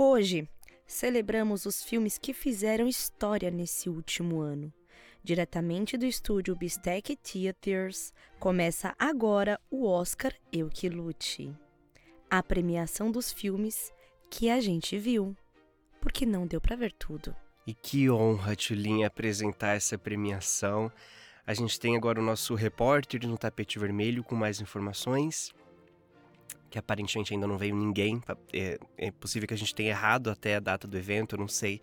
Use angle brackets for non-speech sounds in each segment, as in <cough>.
Hoje, celebramos os filmes que fizeram história nesse último ano. Diretamente do estúdio Bistec Theaters, começa agora o Oscar Eu Que Lute. A premiação dos filmes que a gente viu, porque não deu pra ver tudo. E que honra, Tulin, apresentar essa premiação. A gente tem agora o nosso repórter no tapete vermelho com mais informações. Que aparentemente ainda não veio ninguém. É, é possível que a gente tenha errado até a data do evento, eu não sei.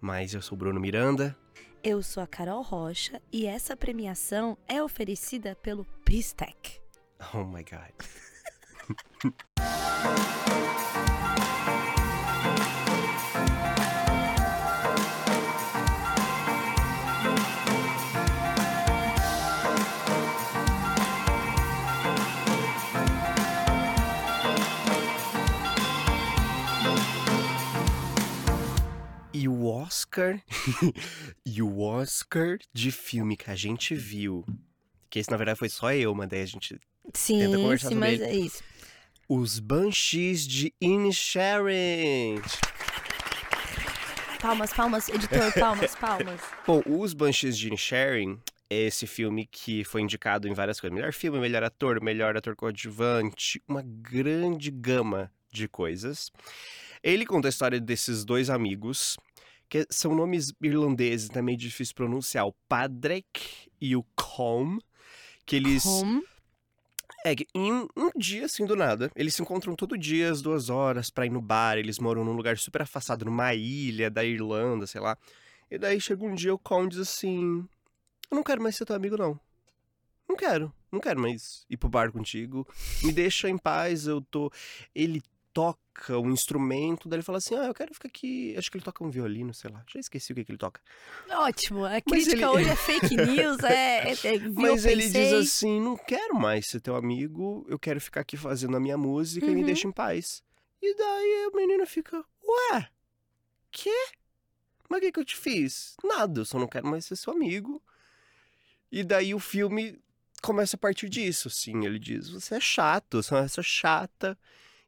Mas eu sou o Bruno Miranda. Eu sou a Carol Rocha e essa premiação é oferecida pelo Pistec. Oh my god. <laughs> E o Oscar. <laughs> e o Oscar de filme que a gente viu. Que esse, na verdade, foi só eu, mas daí a gente Sim, tenta conversar sim, sobre mas ele. é isso. Os Banshees de Inisherin. Palmas, palmas, editor, <laughs> palmas, palmas. Bom, Os Banshees de Inisherin é esse filme que foi indicado em várias coisas. Melhor filme, melhor ator, melhor ator coadjuvante, uma grande gama de coisas. Ele conta a história desses dois amigos, que são nomes irlandeses, também difícil pronunciar, o Padraig e o Colm, que eles... Home. É que em um dia, assim, do nada, eles se encontram todo dia, às duas horas, pra ir no bar. Eles moram num lugar super afastado, numa ilha da Irlanda, sei lá. E daí chega um dia o Colin diz assim: Eu não quero mais ser teu amigo, não. Não quero, não quero mais ir pro bar contigo. Me deixa em paz, eu tô. Ele toca um instrumento, daí ele fala assim: Ah, eu quero ficar aqui. Acho que ele toca um violino, sei lá. Já esqueci o que, que ele toca. Ótimo, a crítica ele- hoje é fake <laughs> news, é, é, é Mas ele diz assim: não quero mais ser teu amigo, eu quero ficar aqui fazendo a minha música e me Uhum. deixa em paz. E daí o menino fica: Ué, quê? Mas o que, que eu te fiz? Nada, eu só não quero mais ser seu amigo. E daí o filme começa a partir disso, assim. Ele diz: Você é chato, você é uma chata.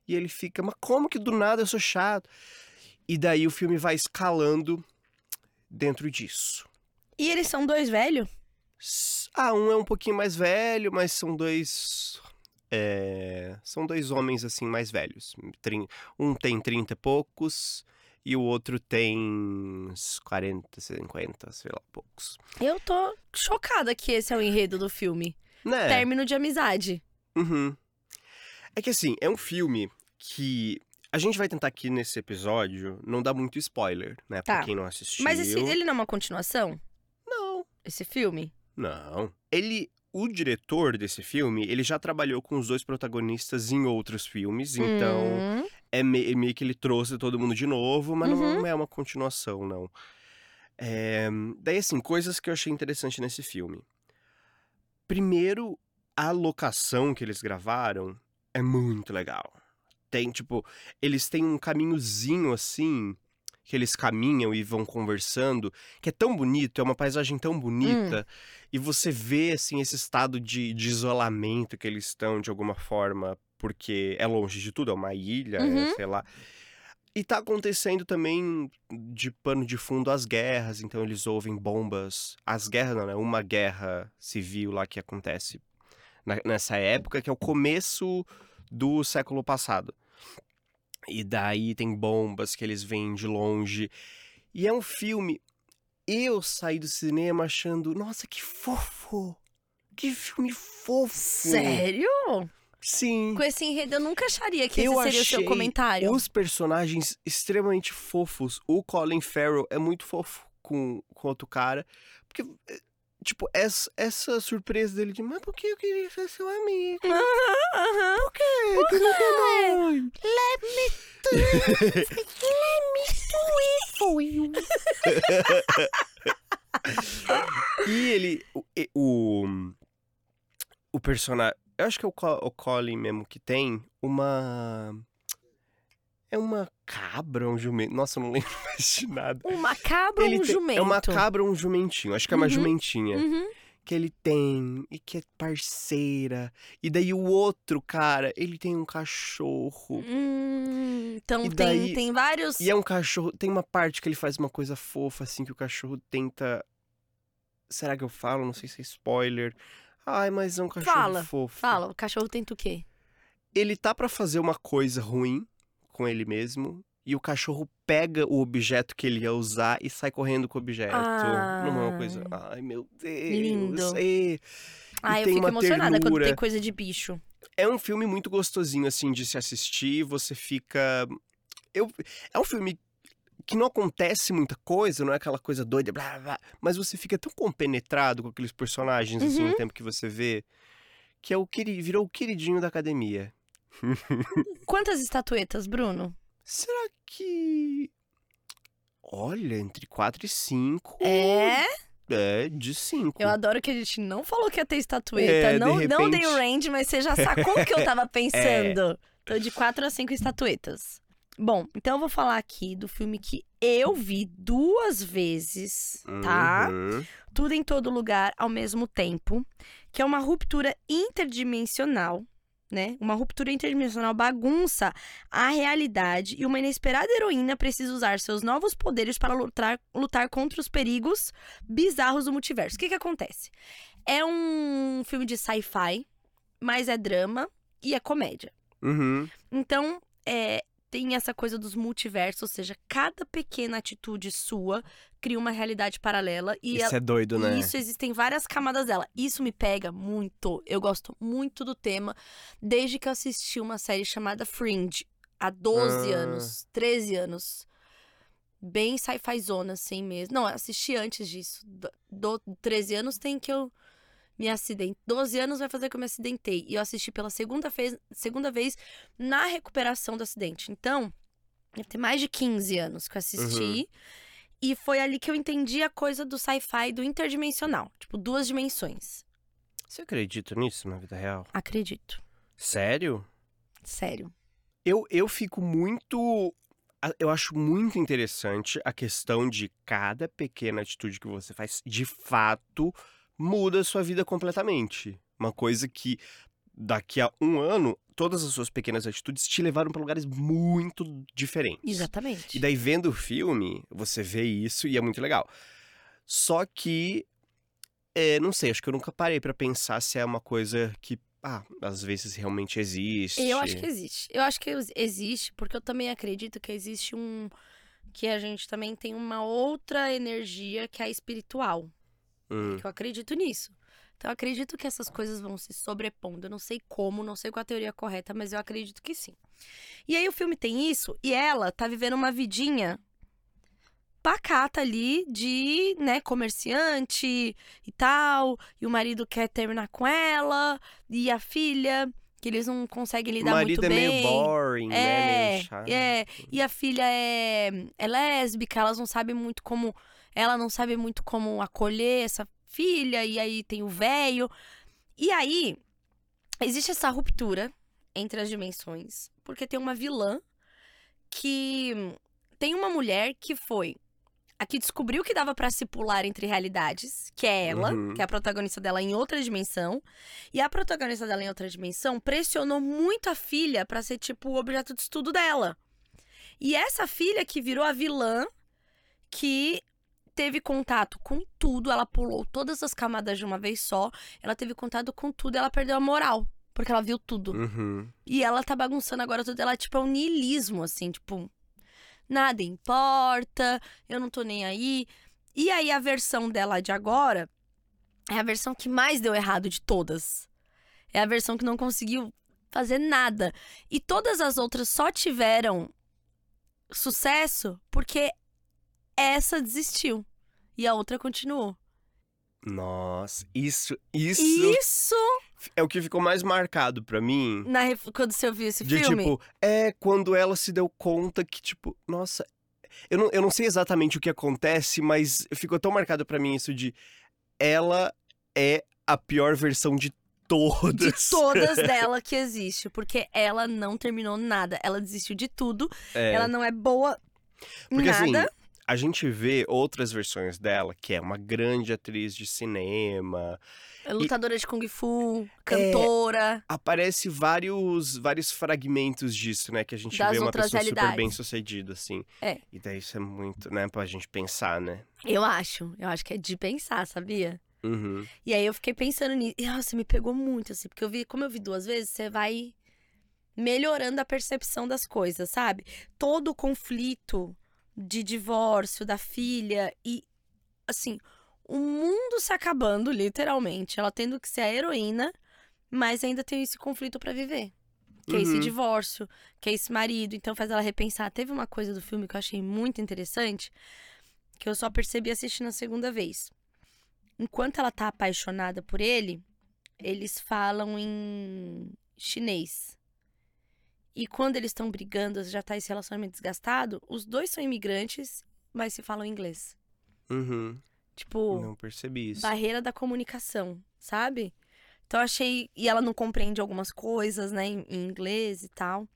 E ele fica: Mas como que do nada eu sou chato? E daí o filme vai escalando dentro disso. E eles são dois velhos? Ah, um é um pouquinho mais velho, mas são dois. é, São dois homens assim mais velhos. Um tem 30 e poucos e o outro tem uns 40, 50, sei lá, poucos. Eu tô chocada que esse é o enredo do filme. Né? Término de amizade. Uhum. É que assim, é um filme que. A gente vai tentar aqui nesse episódio não dar muito spoiler, né? Tá. Pra quem não assistiu. Mas esse, ele não é uma continuação? Não. Esse filme? Não. Ele, o diretor desse filme, ele já trabalhou com os dois protagonistas em outros filmes, então Hum, é me- meio que ele trouxe todo mundo de novo, mas Uhum. não é uma continuação, não. É, daí, assim, coisas que eu achei interessante nesse filme. Primeiro, a locação que eles gravaram é muito legal. Tem, tipo, eles têm um caminhozinho assim, que eles caminham e vão conversando, que é tão bonito, é uma paisagem tão bonita, e você vê, assim, esse estado de, de isolamento que eles estão, de alguma forma, porque é longe de tudo, é uma ilha, é, Uhum. sei lá. E tá acontecendo também de pano de fundo as guerras, então eles ouvem bombas. As guerras, não, né? Uma guerra civil lá que acontece na- nessa época, que é o começo do século passado. E daí tem bombas que eles veem de longe. E é um filme. Eu saí do cinema achando, nossa, que fofo! Que filme fofo! sério? Sim. Com esse enredo eu nunca acharia que Eu esse seria o seu comentário. Os personagens extremamente fofos. O Colin Farrell é muito fofo com, com outro cara. Porque, é, tipo, essa, essa surpresa dele de, mas por que eu queria ser seu amigo? Aham. Por quê? Tu não quer mais?" Let me do it. <laughs> Let me do it for you. <laughs> E ele. O, o, o personagem. Eu acho que é o, o Colin mesmo que tem uma. É uma cabra, um jumento. Nossa, eu não <laughs> lembro mais de nada. Um macabro ou um tem- jumento? É uma cabra ou um jumentinho. Acho que é uma Uhum. jumentinha. Uhum. que ele tem e que é parceira. E daí o outro cara, ele tem um cachorro. Hum, então E tem, daí- tem vários. E é um cachorro. Tem uma parte que ele faz uma coisa fofa, assim, que o cachorro tenta. Será que eu falo? Não sei se é spoiler. Ai, mas é um cachorro Fala, fofo. Fala, o cachorro tenta o quê? Ele tá pra fazer uma coisa ruim com ele mesmo. E o cachorro pega o objeto que ele ia usar e sai correndo com o objeto. Não é uma coisa. Ai, meu Deus. Lindo. é. Ah, eu tem fico emocionada quando ternura. tem coisa de bicho. É um filme muito gostosinho, assim, de se assistir. Você fica. Eu... É um filme que não acontece muita coisa, não é aquela coisa doida, blá, blá, mas você fica tão compenetrado com aqueles personagens, assim, Uhum. no tempo que você vê, que é o queri... virou o queridinho da academia. Quantas estatuetas, Bruno? Será que. Olha, entre 4 e 5. É? É, de 5. Eu adoro que a gente não falou que ia ter estatueta. É, de não, não repente- dei o range, mas você já sacou o que eu tava <laughs> pensando. Tô de quatro a cinco estatuetas. Bom, então eu vou falar aqui do filme que eu vi duas vezes, tá? Uhum. Tudo em todo lugar ao mesmo tempo. Que é uma ruptura interdimensional, né? Uma ruptura interdimensional bagunça a realidade e uma inesperada heroína precisa usar seus novos poderes para lutar, lutar contra os perigos bizarros do multiverso. O que que acontece? É um filme de sci-fi, mas é drama e é comédia. Uhum. Então, é, tem essa coisa dos multiversos, ou seja, cada pequena atitude sua cria uma realidade paralela e Isso é doido, né? isso existem várias camadas dela. Isso me pega muito. Eu gosto muito do tema desde que eu assisti uma série chamada Fringe há 12 Ah. anos, 13 anos. Bem sci-fi zona, assim mesmo. Não, eu assisti antes disso. Do, do 13 anos tem que eu me acidentei. 12 anos vai fazer que eu me acidentei. E eu assisti pela segunda vez, segunda vez na recuperação do acidente. Então, deve ter mais de 15 anos que eu assisti. E foi ali que eu entendi a coisa do sci-fi do interdimensional. Tipo, duas dimensões. Você acredita nisso na vida real? Acredito. Sério? Sério. Eu, eu fico muito. Eu acho muito interessante a questão de cada pequena atitude que você faz, de fato, muda a sua vida completamente. Uma coisa que daqui a um ano, todas as suas pequenas atitudes te levaram para lugares muito diferentes. Exatamente. E daí, vendo o filme, você vê isso e é muito legal. Só que, é, não sei, acho que eu nunca parei pra pensar se é uma coisa que, ah, às vezes realmente existe. Eu acho que existe. Eu acho que ex- existe, porque eu também acredito que existe um. Que a gente também tem uma outra energia que é a espiritual. Hum, eu acredito nisso. Então eu acredito que essas coisas vão se sobrepondo. Eu não sei como, não sei qual a teoria correta, mas eu acredito que sim. E aí o filme tem isso, e ela tá vivendo uma vidinha pacata ali de, né, comerciante e tal. E o marido quer terminar com ela, e a filha, que eles não conseguem o lidar marido muito é bem. meio boring, né? É, Meio chato. é. E a filha é, é lésbica, elas não sabem muito como. Ela não sabe muito como acolher essa filha, e aí tem o véio. E aí, existe essa ruptura entre as dimensões, porque tem uma vilã que tem uma mulher que foi a que descobriu que dava pra se pular entre realidades, que é ela, Uhum. que é a protagonista dela em outra dimensão. E a protagonista dela em outra dimensão pressionou muito a filha pra ser tipo o objeto de estudo dela. E essa filha que virou a vilã que teve contato com tudo, ela pulou todas as camadas de uma vez só, ela teve contato com tudo, e ela perdeu a moral, porque ela viu tudo. Uhum. E ela tá bagunçando agora tudo. Ela, tipo, é um niilismo, assim, tipo, nada importa, eu não tô nem aí. E aí a versão dela de agora é a versão que mais deu errado de todas. É a versão que não conseguiu fazer nada. E todas as outras só tiveram sucesso porque essa desistiu. E a outra continuou. Nossa, isso, isso, Isso, é o que ficou mais marcado pra mim. na, quando você ouviu esse De filme. tipo, é quando ela se deu conta que, tipo, nossa. Eu não, eu não sei exatamente o que acontece, mas ficou tão marcado pra mim isso de. Ela é a pior versão de todas. de todas <laughs> dela que existe, porque ela não terminou nada, ela desistiu de tudo, É, ela não é boa Porque assim, nada. A gente vê outras versões dela, que é uma grande atriz de cinema. É lutadora de Kung Fu, cantora. Aparece vários, vários fragmentos disso, né? Que a gente vê uma pessoa super realidades. bem sucedida, assim. É. E daí isso é muito, né, pra gente pensar, né? Eu acho. Eu acho que é de pensar, sabia? Uhum. E aí eu fiquei pensando nisso. E nossa, me pegou muito, assim, porque eu vi, como eu vi duas vezes, você vai melhorando a percepção das coisas, sabe? Todo o conflito de divórcio da filha e assim, o mundo se acabando, literalmente, ela tendo que ser a heroína, mas ainda tem esse conflito pra viver. Que é esse Uhum. divórcio, que é esse marido, então faz ela repensar. Teve uma coisa do filme que eu achei muito interessante, que eu só percebi assistindo a segunda vez. Enquanto ela tá apaixonada por ele, eles falam em chinês. E quando eles estão brigando, já tá esse relacionamento desgastado, os dois são imigrantes, mas se falam inglês. Uhum. Tipo, Não percebi isso. barreira da comunicação, sabe? Então achei. E ela não compreende algumas coisas, né, em, em inglês e tal.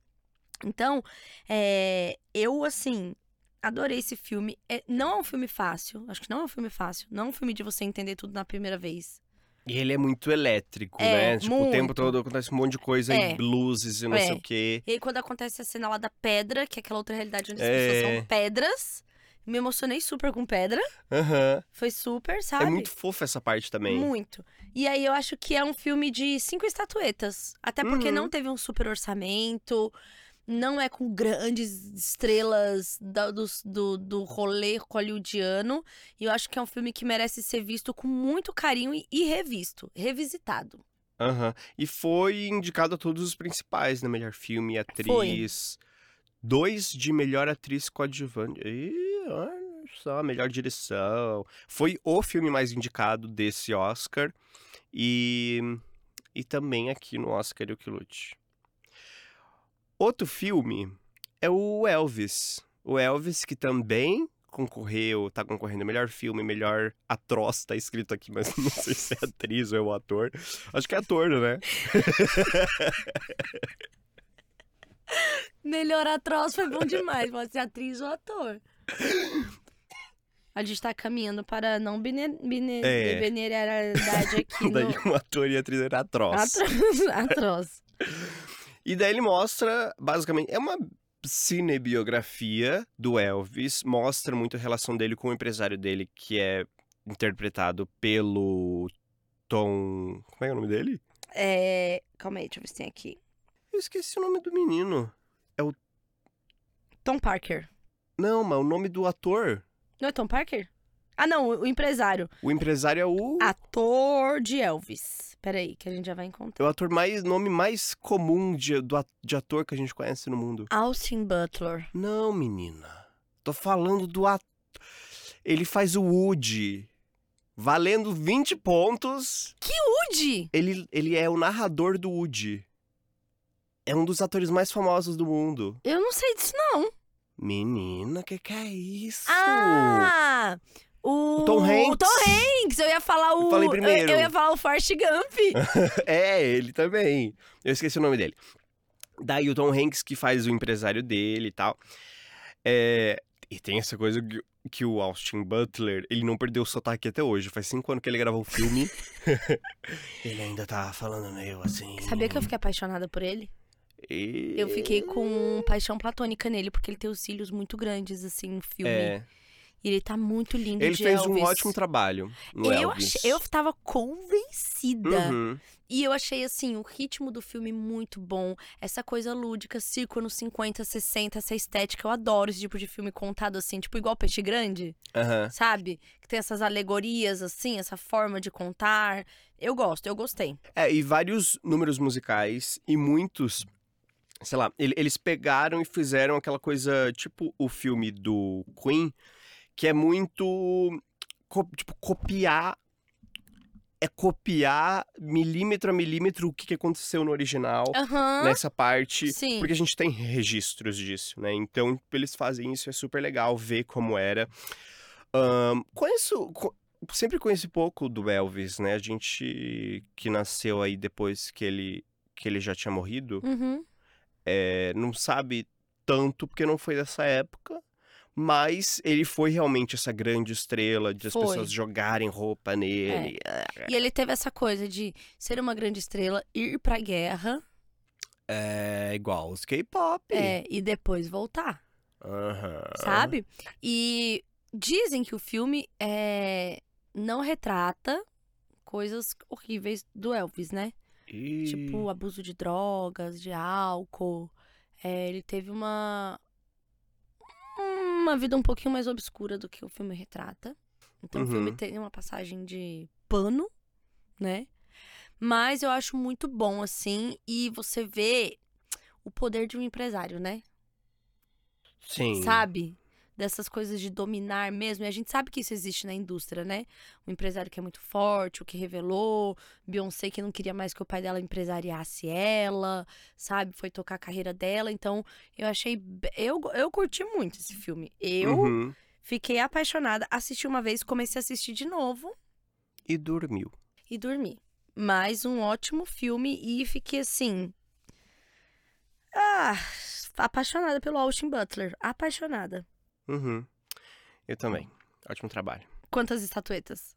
Então, é, eu, assim, adorei esse filme. É, não é um filme fácil. Acho que não é um filme fácil. Não é um filme de você entender tudo na primeira vez. E ele é muito elétrico, É, né? Tipo, o tempo muito. todo acontece um monte de coisa, É. e luzes e não É. sei o quê. E aí, quando acontece a cena lá da pedra, que é aquela outra realidade onde as É. pessoas são pedras, me emocionei super com pedra. Aham. Foi super, sabe? É muito fofa essa parte também. Muito. E aí eu acho que é um filme de cinco estatuetas. Até porque Uhum. não teve um super orçamento, não é com grandes estrelas da- do, do, do rolê hollywoodiano. E eu acho que é um filme que merece ser visto com muito carinho e, e revisto, revisitado. Aham. E foi indicado a todos os principais, né? Melhor filme, atriz. Dois de melhor atriz coadjuvante. Ih, olha só, melhor direção. Foi o filme mais indicado desse Oscar. E, e também aqui no Oscar Eu Que Lute. Outro filme é o Elvis. O Elvis, que também concorreu, tá concorrendo melhor filme, melhor atroz, tá escrito aqui, mas não sei se é <laughs> atriz ou é o ator. Acho que é ator, né? Melhor atroz foi bom demais, pode ser atriz ou ator. A gente tá caminhando para não bine- bine- É. binariedade aqui <laughs> Daí no... o ator e a atriz era atroz. <laughs> Atroz. atroz. E daí ele mostra, basicamente, é uma cinebiografia do Elvis, mostra muito a relação dele com o empresário dele, que é interpretado pelo Tom. Como é que é o nome dele? É... Calma aí, deixa eu ver se tem aqui. Eu esqueci o nome do menino. Tom Parker. Não, mas o nome do ator. Não é Tom Parker? Ah, não, o, empresário. O empresário é o. Ator de Elvis. Peraí, que a gente já vai É encontrar. o ator mais. nome mais comum de, do, de ator que a gente conhece no mundo. Austin Butler. Não, menina. Tô falando do ator. Ele faz o Woody. Valendo 20 pontos. Woody! Ele, ele é o narrador do Woody. É um dos atores mais famosos do mundo. Eu não sei disso, não. Menina, que que é isso? Ah! O... O Tom Hanks. O Tom Hanks! Eu ia falar o... Eu falei primeiro. Eu, eu ia falar o Forrest Gump. <laughs> É, ele também. Eu esqueci o nome dele. Daí o Tom Hanks que faz o empresário dele e tal. É, E tem essa coisa que, que o Austin Butler, ele não perdeu o sotaque até hoje. Faz cinco anos que ele gravou o filme. <laughs> ele ainda tá falando meio assim. Sabia que eu fiquei apaixonada por ele? E- Eu fiquei com paixão platônica nele, porque ele tem os cílios muito grandes, assim, no filme. É, E ele tá muito lindo ele fez um Elvis. ótimo trabalho eu, achei, eu tava convencida. Uhum. E eu achei, assim, o ritmo do filme muito bom. Essa coisa lúdica, circo nos 50, 60, essa estética. Eu adoro esse tipo de filme contado assim, tipo igual Peixe Grande, aham. sabe? Que tem essas alegorias, assim, essa forma de contar. Eu gosto, eu gostei. É, e vários números musicais e muitos, sei lá, ele- eles pegaram e fizeram aquela coisa, tipo o filme do Queen, que é muito, co- tipo, copiar, é copiar milímetro a milímetro o que que aconteceu no original. Aham. Nessa parte, Sim. porque a gente tem registros disso, né? Então, tipo, eles fazem isso, é super legal ver como era. Ahn, conheço, co- sempre conheci pouco do Elvis, né? A gente que nasceu aí depois que ele, que ele já tinha morrido, Uhum. é, não sabe tanto porque não foi dessa época. Mas ele foi realmente essa grande estrela de as Foi. pessoas jogarem roupa nele. E ele teve essa coisa de ser uma grande estrela, ir pra guerra É, igual os K-pop. é, e depois voltar, Aham. sabe? E dizem que o filme é, não retrata coisas horríveis do Elvis, né? E... Tipo, abuso de drogas, de álcool. É, ele teve uma. Uma vida um pouquinho mais obscura do que o filme retrata. Então o filme Uhum. tem uma passagem de pano, né? Mas eu acho muito bom, assim, e você vê o poder de um empresário, né? Sim. Sabe? Dessas coisas de dominar mesmo. E a gente sabe que isso existe na indústria, né? O empresário que é muito forte, o que revelou. Beyoncé que não queria mais que o pai dela empresariasse ela, sabe? Foi tocar a carreira dela. Então, eu achei. Eu, eu curti muito esse filme. Eu Uhum. fiquei apaixonada. Assisti uma vez, comecei a assistir de novo E dormiu. e dormi. Mas um ótimo filme e fiquei assim. Ah, apaixonada pelo Austin Butler. Apaixonada. Uhum. Eu também. Ótimo trabalho. Quantas estatuetas?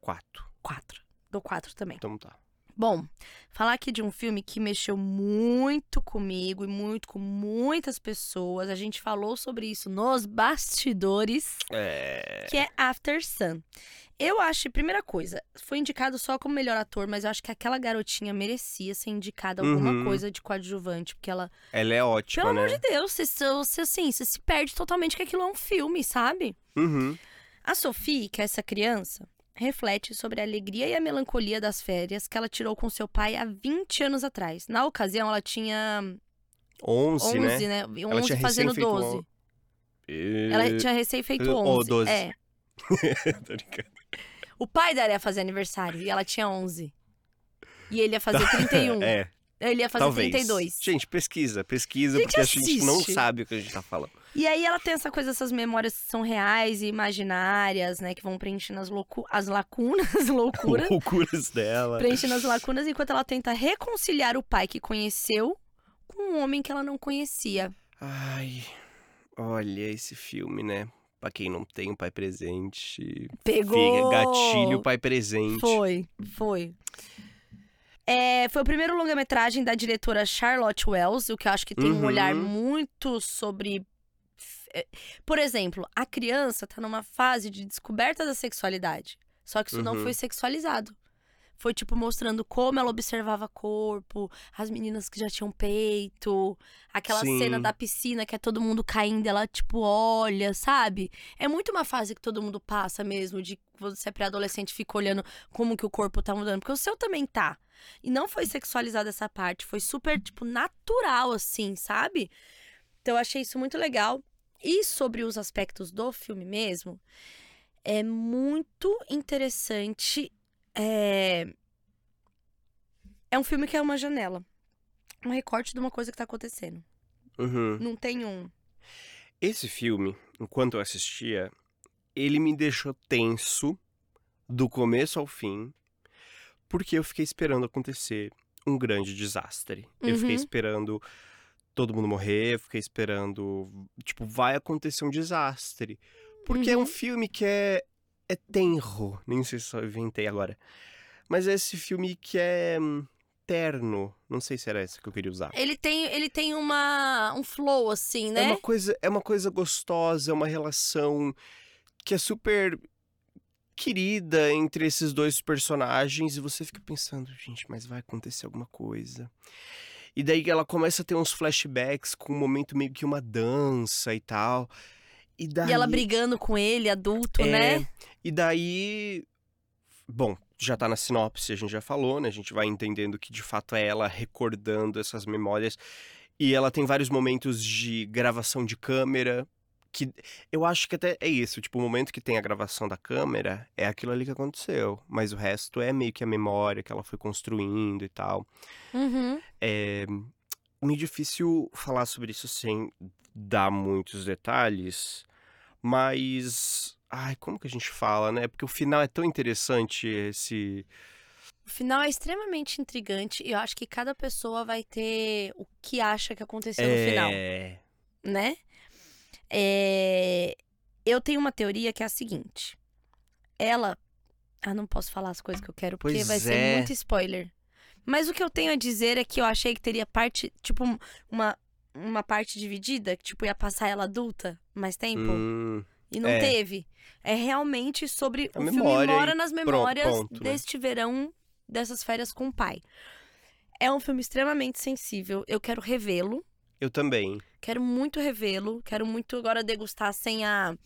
Quatro. Quatro. Dou quatro também. Então tá. Bom, falar aqui de um filme que mexeu muito comigo e muito com muitas pessoas. A gente falou sobre isso nos bastidores, É. que é After Sun. Eu acho, primeira coisa, foi indicado só como melhor ator, mas eu acho que aquela garotinha merecia ser indicada alguma Uhum. coisa de coadjuvante, porque ela, Ela é ótima, pelo né? amor de Deus, você, você, assim, você se perde totalmente que aquilo é um filme, sabe? Uhum. A Sophie, que é essa criança, reflete sobre a alegria e a melancolia das férias que ela tirou com seu pai há 20 anos atrás. Na ocasião, ela tinha 11, 11, né? né? Ela 11 tinha fazendo recém feito 12. on- E- Ela tinha recém feito Eh, 11. ou 12. É. <laughs> Tô brincando. O pai dela ia fazer aniversário e ela tinha 11. E ele ia fazer <laughs> 31. É, Ele ia fazer talvez. 32. Gente, pesquisa, pesquisa, Gente, porque a gente não assiste. sabe o que a gente tá falando. E aí ela tem essa coisa, essas memórias que são reais e imaginárias, né? Que vão preenchendo as, loucu as lacunas, <laughs> loucura. Loucuras dela. preenchendo as lacunas enquanto ela tenta reconciliar o pai que conheceu com um homem que ela não conhecia. Ai, olha esse filme, né? Pra quem não tem um pai presente. Pegou! Fica gatilho pai presente. Foi, foi. É, foi o primeiro longa-metragem da diretora Charlotte Wells, o que eu acho que tem um Uhum. olhar muito sobre. É, Por exemplo, a criança tá numa fase de descoberta da sexualidade. Só que isso não Uhum. foi sexualizado. Foi, tipo, mostrando como ela observava corpo, as meninas que já tinham peito, aquela Sim. cena da piscina que é todo mundo caindo, ela, tipo, olha, sabe? É muito uma fase que todo mundo passa mesmo, de você é pré-adolescente e fica olhando como que o corpo tá mudando. Porque o seu também tá. E não foi sexualizada essa parte, foi super, tipo, natural, assim, sabe? Então eu achei isso muito legal. E sobre os aspectos do filme mesmo, é muito interessante. É... é um filme que é uma janela. Um recorte de uma coisa que tá acontecendo. Uhum. Não tem um. Esse filme, enquanto eu assistia, ele me deixou tenso do começo ao fim, porque eu fiquei esperando acontecer um grande desastre. Eu fiquei Uhum. esperando todo mundo morrer, eu fiquei esperando, tipo, vai acontecer um desastre. Porque é um Uhum. filme que é é tenro, nem sei se eu inventei agora. Mas é esse filme que é hum, terno, não sei se era essa que eu queria usar. Ele tem, ele tem uma, um flow, assim, né? É uma coisa, é uma coisa gostosa, é uma relação que é super querida entre esses dois personagens e você fica pensando, gente, mas vai acontecer alguma coisa. E daí ela começa a ter uns flashbacks com um momento meio que uma dança e tal. E daí E ela brigando com ele, adulto, É, né? E daí bom, já tá na sinopse, a gente já falou, né? A gente vai entendendo que de fato é ela recordando essas memórias. E ela tem vários momentos de gravação de câmera. Que eu acho que até é isso. Tipo, o momento que tem a gravação da câmera é aquilo ali que aconteceu. Mas o resto é meio que a memória que ela foi construindo e tal. Uhum. É meio difícil falar sobre isso sem dar muitos detalhes, mas. Ai, como que a gente fala, né? Porque o final é tão interessante esse. O final é extremamente intrigante e eu acho que cada pessoa vai ter o que acha que aconteceu no final, É. né? É, Eu tenho uma teoria que é a seguinte. Ela. Ah, não posso falar as coisas que eu quero, porque Pois vai ser é. muito spoiler. Mas o que eu tenho a dizer é que eu achei que teria parte, tipo, uma, uma parte dividida, que, tipo, ia passar ela adulta mais tempo. Hum, E não É. teve. É realmente sobre A o filme memória mora e nas memórias ponto, né? deste verão, dessas férias com o pai. É um filme extremamente sensível. Eu quero revê-lo. Eu também. Quero muito revê-lo. Quero muito agora degustar sem a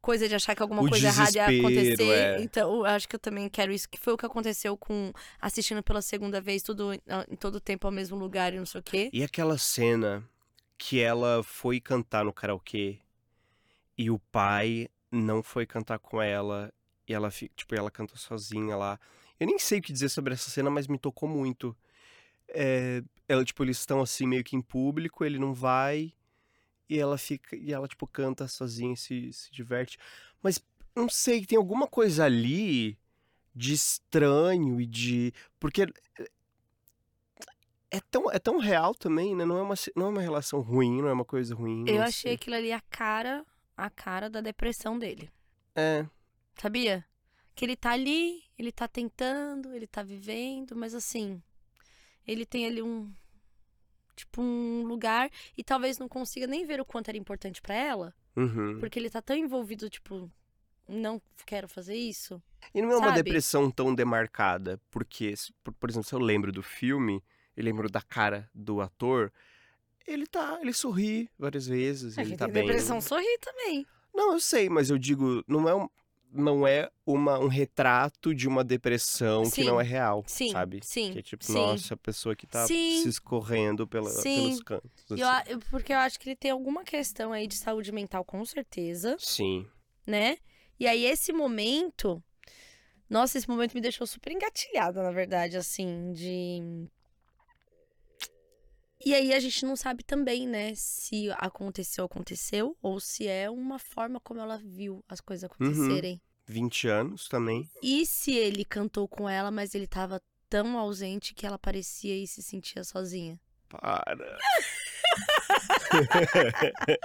coisa de achar que alguma O coisa errada ia acontecer. é. Então, eu acho que eu também quero isso. Que foi o que aconteceu com assistindo pela segunda vez, tudo ah, em todo tempo ao mesmo lugar e não sei o quê. E aquela cena que ela foi cantar no karaokê e o pai não foi cantar com ela e ela, tipo, ela cantou sozinha lá. Eu nem sei o que dizer sobre essa cena, mas me tocou muito. É, ela, tipo, eles estão assim meio que em público, ele não vai e ela fica e ela tipo canta sozinha, e se, se diverte. Mas não sei, tem alguma coisa ali de estranho e de porque é tão, é tão real também, né? Não é, uma, não é uma relação ruim, não é uma coisa ruim. Eu achei sei. aquilo ali a cara, a cara da depressão dele. É, Sabia? Que ele tá ali, ele tá tentando, ele tá vivendo, mas assim, ele tem ali um tipo um lugar e talvez não consiga nem ver o quanto era importante pra ela, uhum. porque ele tá tão envolvido, tipo, não quero fazer isso. E não é uma sabe? depressão tão demarcada, porque, por, exemplo, se eu lembro do filme, eu lembro da cara do ator, ele tá, ele sorri várias vezes, É, ele tá bem. depressão sorri também. Não, eu sei, mas eu digo, não é um, não é uma, um retrato de uma depressão que Sim, não é real, sim, sabe? sim, Que é tipo, sim. nossa, a pessoa que tá Sim. se escorrendo pela, pelos cantos. Assim. eu- porque eu acho que ele tem alguma questão aí de saúde mental, com certeza, Sim. né? E aí esse momento, nossa, esse momento me deixou super engatilhada, na verdade, assim, de E aí a gente não sabe também, né, se aconteceu, aconteceu, ou se é uma forma como ela viu as coisas acontecerem. 20 anos também. E se ele cantou com ela, mas ele tava tão ausente que ela parecia e se sentia sozinha. Para. <laughs>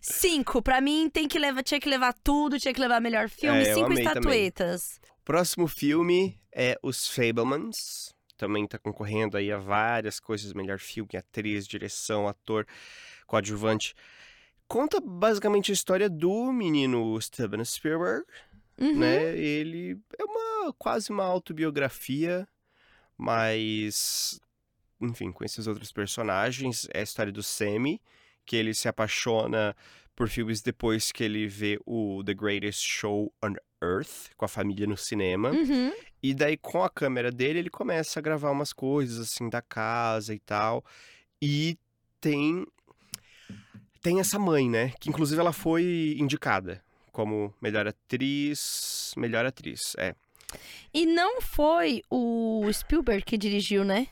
Cinco, pra mim tem que levar, tinha que levar tudo, tinha que levar melhor filme, É, cinco amei também. estatuetas. Próximo filme é Os Fablemans. Também tá concorrendo aí a várias coisas, melhor filme, atriz, direção, ator, coadjuvante. Conta basicamente a história do menino Steven Spielberg, Uhum. né? Ele é uma quase uma autobiografia, mas enfim, com esses outros personagens, é a história do Sammy, que ele se apaixona por filmes depois que ele vê o The Greatest Show on Earth com a família no cinema. Uhum. E daí, com a câmera dele, ele começa a gravar umas coisas, assim, da casa e tal. E tem. Tem essa mãe, né? Que inclusive ela foi indicada como melhor atriz. Melhor atriz, é. E não foi o Spielberg que dirigiu, né?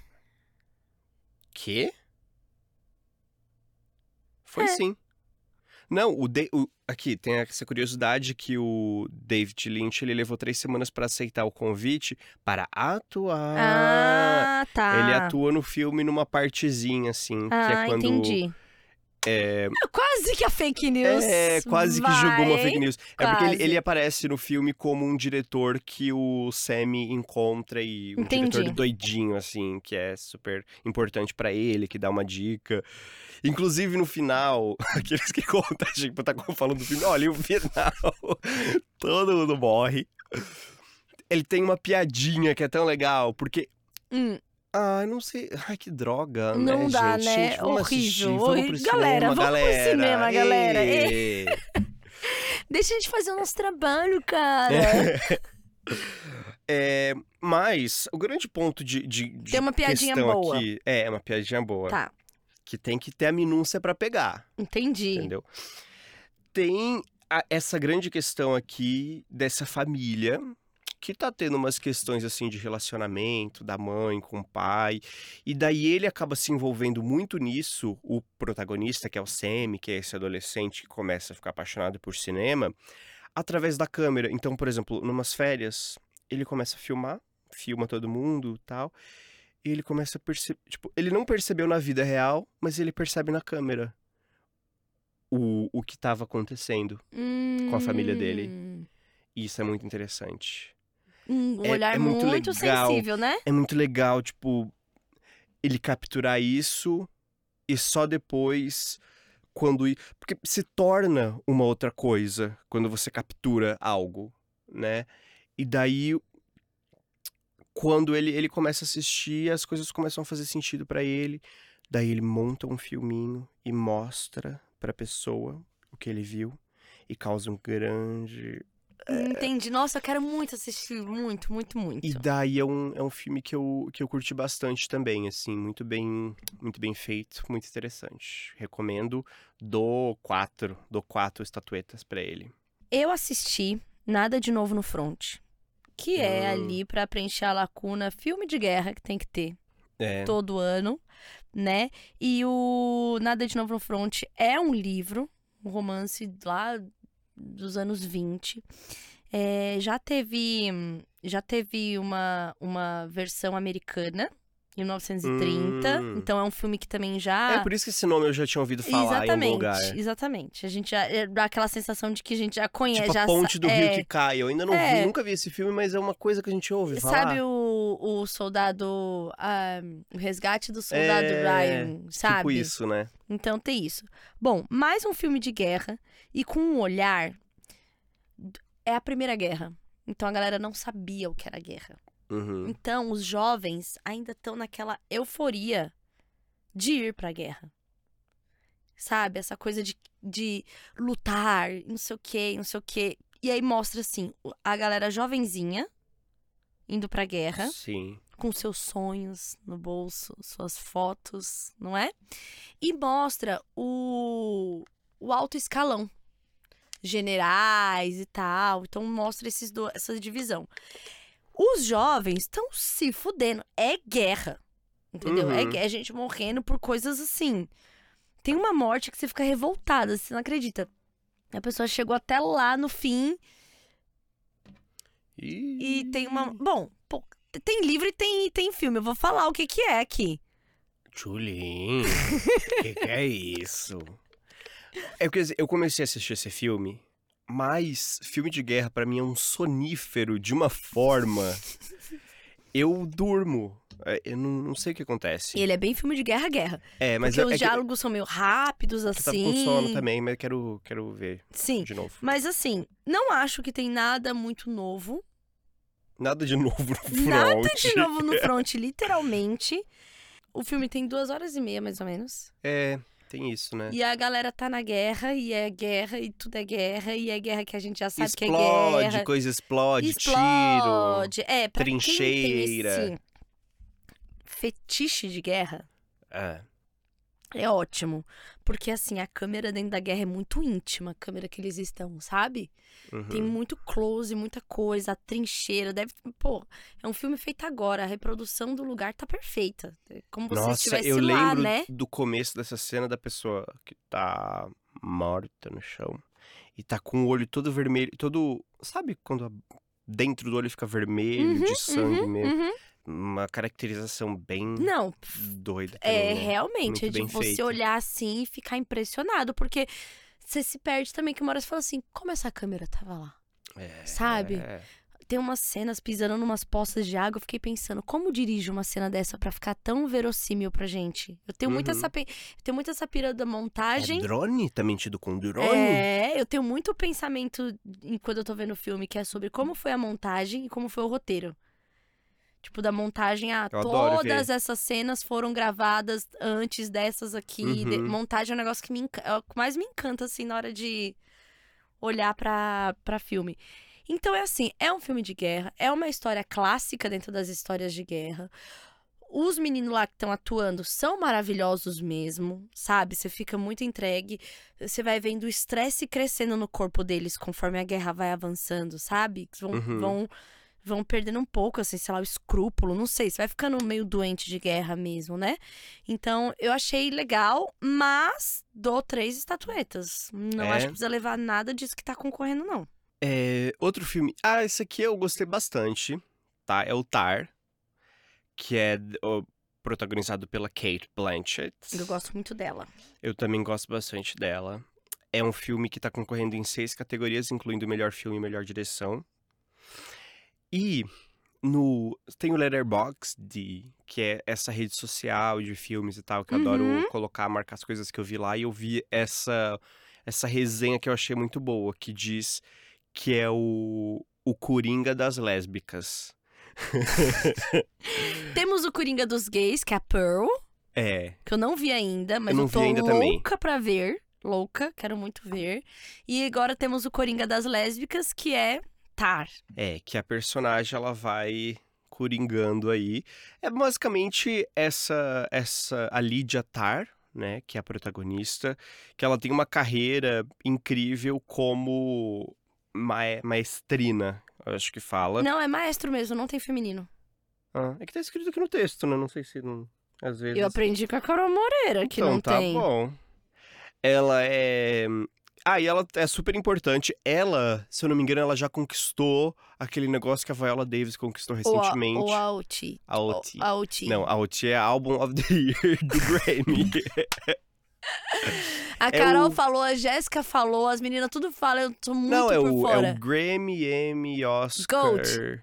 Que? Foi É. sim. Não, o, Da- o- aqui tem essa curiosidade que o David Lynch ele levou três semanas para aceitar o convite para atuar. Ah, tá. Ele atua no filme numa partezinha, assim, que Ah, é quando. entendi. É, Quase que a fake news. é, quase que vai. jogou uma fake news. É porque ele, Quase. ele aparece no filme como um diretor que o Sammy encontra e um Entendi. diretor doidinho, assim, que é super importante pra ele, que dá uma dica. Inclusive no final, <laughs> aqueles que contam, tipo, tá falando do filme, olha, o final, <laughs> todo mundo morre. Ele tem uma piadinha que é tão legal, porque Hum, Ah, não sei. Ai, que droga, Não né, dá, gente? né? Gente, vamos Horrível, assistir, vamos horrível. pro Galera, cinema, vamos pro galera. cinema, galera. Ê. <laughs> deixa a gente fazer o nosso trabalho, cara. <laughs> É, mas o grande ponto de, de, de Tem uma piadinha boa. aqui é uma piadinha boa, Tá, que tem que ter a minúcia pra pegar, entendi. entendeu? Tem a- essa grande questão aqui dessa família que tá tendo umas questões assim de relacionamento da mãe com o pai, e daí ele acaba se envolvendo muito nisso, o protagonista, que é o Sammy, que é esse adolescente que começa a ficar apaixonado por cinema, através da câmera. Então, por exemplo, numas férias, ele começa a filmar, filma todo mundo, tal, e ele começa a perceber, tipo, ele não percebeu na vida real, mas ele percebe na câmera o, o que estava acontecendo. Com a família dele. Hum, E isso é muito interessante. Um É- olhar é muito muito, legal. sensível, né? É muito legal, tipo, ele capturar isso e só depois quando porque se torna uma outra coisa quando você captura algo, né? E daí quando ele ele começa a assistir, as coisas começam a fazer sentido pra ele. Daí ele monta um filminho e mostra pra pessoa o que ele viu e causa um grande Entendi. Nossa, eu quero muito assistir. Muito, muito, muito. E daí é um, é um filme que eu, que eu curti bastante também, assim, muito bem, muito bem feito, muito interessante. Recomendo, dou quatro, dou quatro estatuetas pra ele. Eu assisti Nada de Novo no Front. Que é Hum. ali pra preencher a lacuna filme de guerra que tem que ter É, todo ano, né? E o Nada de Novo no Front é um livro, um romance lá dos anos 20. É, já teve já teve uma, uma versão americana 1930. Hum. Então é um filme que também já é por isso que esse nome eu já tinha ouvido falar em algum exatamente, lugar. exatamente. A gente já é, dá aquela sensação de que a gente já conhece, Tipo já a ponte do é, rio que cai. Eu ainda não É. vi, nunca vi esse filme, mas é uma coisa que a gente ouve falar. Sabe o, o soldado, ah, o resgate do soldado É, Ryan, sabe? Tipo isso, né? Então tem isso. Bom, mais um filme de guerra e com um olhar. É a Primeira Guerra. Então a galera não sabia o que era guerra. Uhum. Então os jovens ainda estão naquela euforia de ir pra guerra. Sabe? Essa coisa de, de lutar, não sei o quê, não sei o quê. E aí mostra assim, a galera jovenzinha indo pra guerra Sim. com seus sonhos no bolso, suas fotos, não é? E mostra o, o alto escalão, generais e tal. Então mostra esses do, essa divisão. Os jovens estão se fudendo. É guerra. Entendeu? É, Uhum. gue- é gente morrendo por coisas assim. Tem uma morte que você fica revoltada, você não acredita. A pessoa chegou até lá no fim e tem uma. Bom, pô, tem livro e tem, tem filme. Eu vou falar o que, que é aqui. Tchulin, o que, que é isso? <laughs> É porque assim, eu comecei a assistir esse filme, mas filme de guerra pra mim é um sonífero de uma forma. <laughs> Eu durmo. É, Eu não, não sei o que acontece. E ele é bem filme de guerra-guerra. É, mas Porque é, os é que diálogos são meio rápidos, eu tava assim. com sono também, mas quero, quero ver Sim. de novo. Mas assim, não acho que tem nada muito novo. Nada de novo no front. Nada de novo no <laughs> front, literalmente. O filme tem duas horas e meia, mais ou menos. É, tem isso, né? E a galera tá na guerra, e é guerra, e tudo é guerra, e é guerra que a gente já sabe explode, que é guerra. coisa explode, tiro. Explode. É, pra quem tem trincheira. esse fetiche de guerra, É. é ótimo. Porque, assim, a câmera dentro da guerra é muito íntima, a câmera que eles estão, sabe? uhum. Tem muito close, muita coisa, a trincheira, deve... Pô, é um filme feito agora, a reprodução do lugar tá perfeita. É Como se Nossa, estivesse eu lá, lembro né? do começo dessa cena da pessoa que tá morta no chão e tá com o olho todo vermelho, todo, sabe quando a- dentro do olho fica vermelho de sangue Uhum, mesmo, uhum. Uma caracterização bem Não, doida. é né? realmente, Muito é de você feito. olhar assim e ficar impressionado, porque você se perde também, que uma hora você fala assim, como essa câmera tava lá? É, sabe? é. tem umas cenas pisando numas poças de água. Eu fiquei pensando, como dirige uma cena dessa pra ficar tão verossímil pra gente? Eu tenho muita Uhum. essa, pe- eu tenho muita essa pira da É montagem. drone? Tá mentido com drone? É, eu tenho muito pensamento em quando eu tô vendo o filme que é sobre como foi a montagem e como foi o roteiro. Tipo, da montagem, ah, Eu todas essas cenas foram gravadas antes dessas aqui. De- Uhum. montagem é um negócio que me é o que mais me encanta, assim, na hora de olhar pra, pra filme. Então é assim, é um filme de guerra, é uma história clássica dentro das histórias de guerra. Os meninos lá que estão atuando são maravilhosos mesmo, sabe? Você fica muito entregue. Você vai vendo o estresse crescendo no corpo deles conforme a guerra vai avançando, sabe? Vão, Uhum. vão, vão perdendo um pouco, assim, sei lá, o escrúpulo, não sei. Você vai ficando meio doente de guerra mesmo, né? Então, eu achei legal, mas dou três estatuetas. Não É? acho que precisa levar nada disso que tá concorrendo, não. É, outro filme. Ah, esse aqui eu gostei bastante, tá? É o Tar, que é ó, protagonizado pela Kate Blanchett. Eu gosto muito dela. Eu também gosto bastante dela. É um filme que tá concorrendo em seis categorias, incluindo melhor filme e melhor direção. E no tem o Letterboxd, que é essa rede social de filmes e tal, que eu adoro Uhum. colocar, marcar as coisas que eu vi lá. E eu vi essa, essa resenha que eu achei muito boa, que diz que é o, o Coringa das lésbicas. <laughs> Temos o Coringa dos Gays, que é a Pearl, É, que eu não vi ainda, mas Eu não eu tô vi ainda louca também. pra ver. Louca, quero muito ver. E agora temos o Coringa das Lésbicas, que é Tar. é, que a personagem ela vai coringando aí. É basicamente essa, essa a Lydia Tar, né, que é a protagonista, que ela tem uma carreira incrível como mae- maestrina, eu acho que fala. Não, é maestro mesmo, não tem feminino. Ah, é que tá escrito aqui no texto, né? Não sei se não, às vezes. Eu aprendi com a Carol Moreira, que então não tá tem. bom. Ela é. Ah, e ela é super importante. Ela, se eu não me engano, ela já conquistou aquele negócio que a Viola Davis conquistou recentemente. Ou a OT. A OT. A OT. Não, a OT é Album of the Year do <laughs> Grammy. A é Carol o- falou, a Jéssica falou, as meninas tudo falam, eu tô muito não, é por o, fora. é o Grammy, Emmy, Oscar. Gold.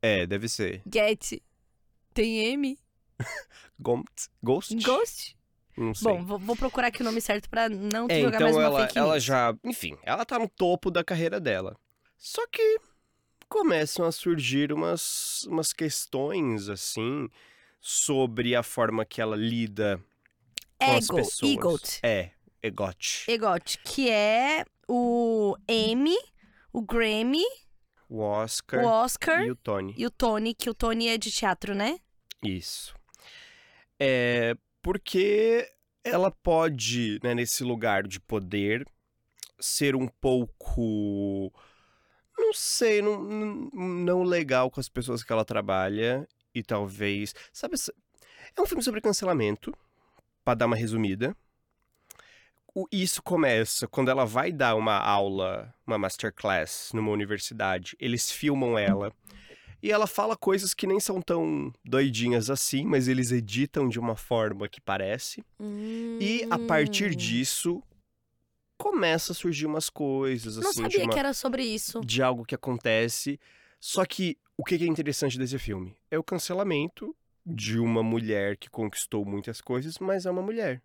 É, deve ser. Get. Tem M? <laughs> Ghost? Ghost? Não sei. Bom, vou, vou procurar aqui o nome certo pra não te É, jogar mais então uma ela, fake ela já. Enfim, ela tá no topo da carreira dela. Só que começam a surgir umas, umas questões, assim, sobre a forma que ela lida com as Ego, pessoas. Egot. É, Egot. Egot, que é o Emmy, o Grammy, O Oscar o Oscar e o Tony. e o Tony, que o Tony é de teatro, né? Isso. É porque ela pode, né, nesse lugar de poder, ser um pouco. Não sei, não, não- legal com as pessoas que ela trabalha. E talvez. Sabe, é um filme sobre cancelamento, pra dar uma resumida. Isso começa quando ela vai dar uma aula, uma masterclass numa universidade. Eles filmam ela. E ela fala coisas que nem são tão doidinhas assim, mas eles editam de uma forma que parece. E a partir Hum. disso, começa a surgir umas coisas, Não assim, de, sabia uma- que era sobre isso. de algo que acontece. Só que o que é interessante desse filme? É o cancelamento de uma mulher que conquistou muitas coisas, mas é uma mulher.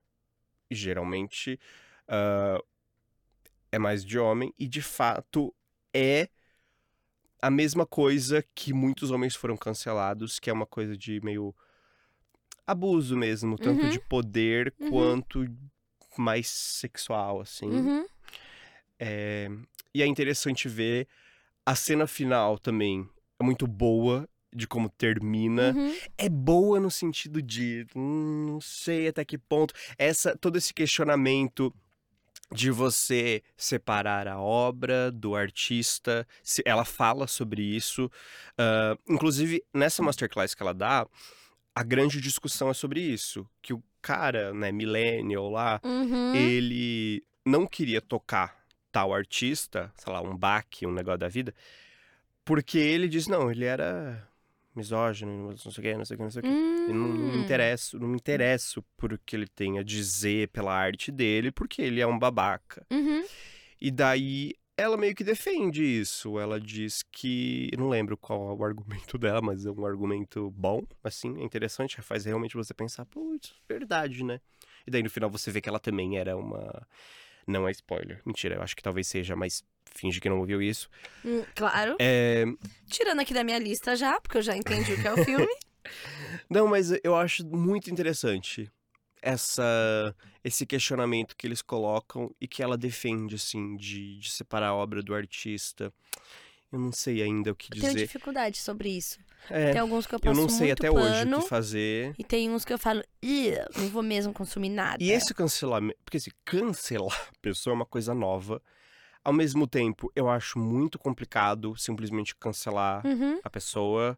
E geralmente ah, é mais de homem, e de fato é a mesma coisa que muitos homens foram cancelados, que é uma coisa de meio abuso mesmo, tanto Uhum. de poder Uhum. quanto mais sexual, assim. Uhum. É, E é interessante ver a cena final também. É muito boa de como termina. Uhum. É boa no sentido de hum, não sei até que ponto essa todo esse questionamento de você separar a obra do artista. se- Ela fala sobre isso. Ah, inclusive, nessa masterclass que ela dá, a grande discussão é sobre isso. Que o cara, né, millennial lá, Uhum. ele não queria tocar tal artista, sei lá, um baque, um negócio da vida, porque ele diz, não, ele era misógino, não sei o que, não sei o que, não sei o que. Eu não, não me Hum. interesso, não me interesso por o que ele tem a dizer pela arte dele, porque ele é um babaca. Uhum. E daí ela meio que defende isso. Ela diz que. Eu não lembro qual é o argumento <laughs> dela, mas é um argumento bom, assim, é interessante. Faz realmente você pensar, putz, verdade, né? E daí no final você vê que ela também era uma. Não é spoiler. Mentira, eu acho que talvez seja, mas finge que não ouviu isso. Hum, Claro. É. Tirando aqui da minha lista já, porque eu já entendi o que é o filme. <laughs> Não, mas eu acho muito interessante essa esse questionamento que eles colocam e que ela defende, assim, de, de separar a obra do artista. Eu não sei ainda o que Eu tenho dizer. dificuldade sobre isso. É, Tem alguns que eu eu passo não sei muito até pano, hoje o que fazer. E tem uns que eu falo, "Ih, não vou mesmo consumir nada. E esse cancelamento. Porque assim, cancelar a pessoa é uma coisa nova. Ao mesmo tempo, eu acho muito complicado simplesmente cancelar Uhum. a pessoa.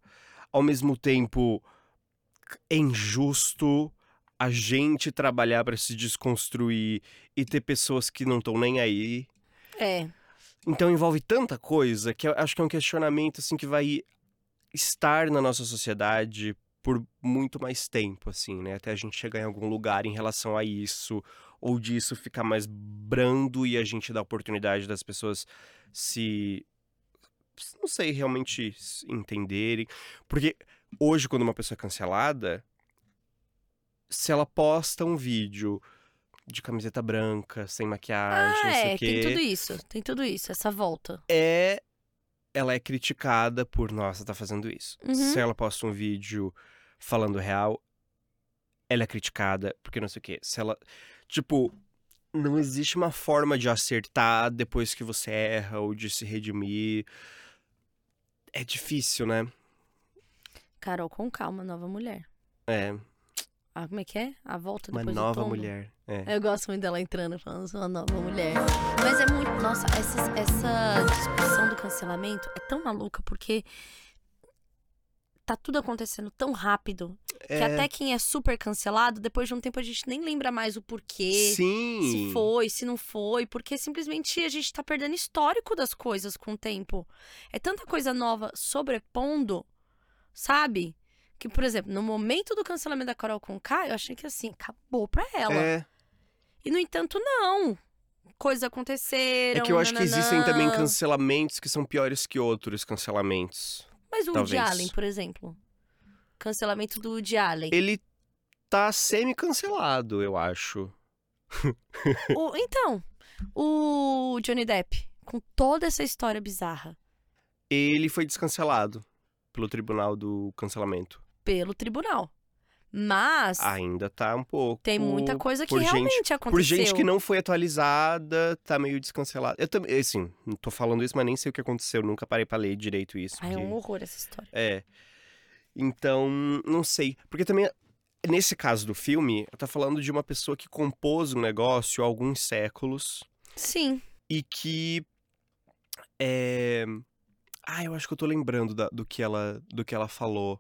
Ao mesmo tempo, é injusto a gente trabalhar para se desconstruir e ter pessoas que não estão nem aí. É. Então envolve tanta coisa que eu acho que é um questionamento assim que vai estar na nossa sociedade por muito mais tempo, assim, né? Até a gente chegar em algum lugar em relação a isso, ou disso ficar mais brando e a gente dar oportunidade das pessoas se. Não sei, realmente entenderem. Porque hoje, quando uma pessoa é cancelada, se ela posta um vídeo de camiseta branca, sem maquiagem, ah, não sei é, o quê. tem tudo isso, tem tudo isso, essa volta. É. Ela é criticada por, nossa, tá fazendo isso. Uhum. Se ela posta um vídeo falando real, ela é criticada porque não sei o quê. Se ela. Tipo, não existe uma forma de acertar depois que você erra ou de se redimir. É difícil, né? Carol com calma, nova mulher. É, Ah, como é que é? A volta uma depois do nova mulher. É. Eu gosto muito dela entrando falando sou uma nova mulher. Mas é muito. Nossa, essa, essa discussão do cancelamento é tão maluca porque tá tudo acontecendo tão rápido que É, até quem é super cancelado, depois de um tempo a gente nem lembra mais o porquê. Sim. Se foi, se não foi, porque simplesmente a gente tá perdendo histórico das coisas com o tempo. É tanta coisa nova sobrepondo, sabe? Que, por exemplo, no momento do cancelamento da Carol Conká, eu achei que assim, acabou pra ela. É, E, no entanto, não. Coisas aconteceram. é que eu acho que existem nananã. também cancelamentos que são piores que outros cancelamentos. Mas o talvez. Allen, por exemplo. Cancelamento do Woody Allen. Ele tá semi-cancelado, eu acho. <laughs> O- então, o Johnny Depp, com toda essa história bizarra, Ele foi descancelado pelo tribunal do cancelamento. Pelo tribunal. Mas Ainda tá um pouco. tem muita coisa que por gente- realmente aconteceu. Por gente que não foi atualizada, tá meio descancelada. Eu também, assim, não tô falando isso, mas nem sei o que aconteceu. Nunca parei pra ler direito isso. Ai, é um horror essa história. É. Então, não sei. Porque também, nesse caso do filme, tá falando de uma pessoa que compôs um negócio há alguns séculos Sim. e que. É. Ah, eu acho que eu tô lembrando da- do, que ela, do que ela falou.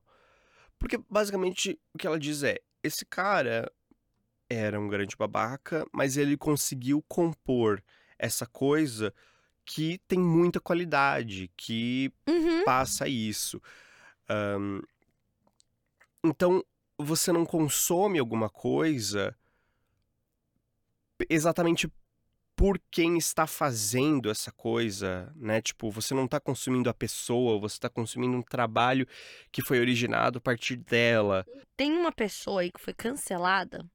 Porque, basicamente, o que ela diz é: esse cara era um grande babaca, mas ele conseguiu compor essa coisa que tem muita qualidade, que Uhum. passa isso. Ahn, então, você não consome alguma coisa exatamente por quem está fazendo essa coisa, né? Tipo, você não está consumindo a pessoa, você está consumindo um trabalho que foi originado a partir dela. Tem uma pessoa aí que foi cancelada,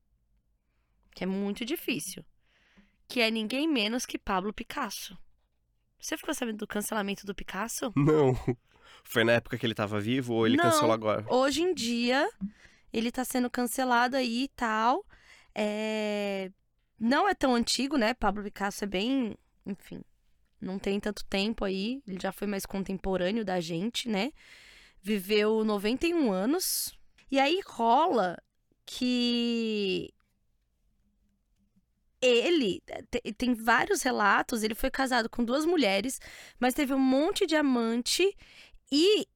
que é muito difícil, que é ninguém menos que Pablo Picasso. Você ficou sabendo do cancelamento do Picasso? Não. <laughs> Foi na época que ele estava vivo ou ele Não. cancelou agora? Hoje em dia, ele tá sendo cancelado aí e tal. É... Não é tão antigo, né? Pablo Picasso é bem. Enfim, não tem tanto tempo aí. Ele já foi mais contemporâneo da gente, né? Viveu 91 anos. E aí rola que. Ele te- tem vários relatos. Ele foi casado com duas mulheres, mas teve um monte de amante e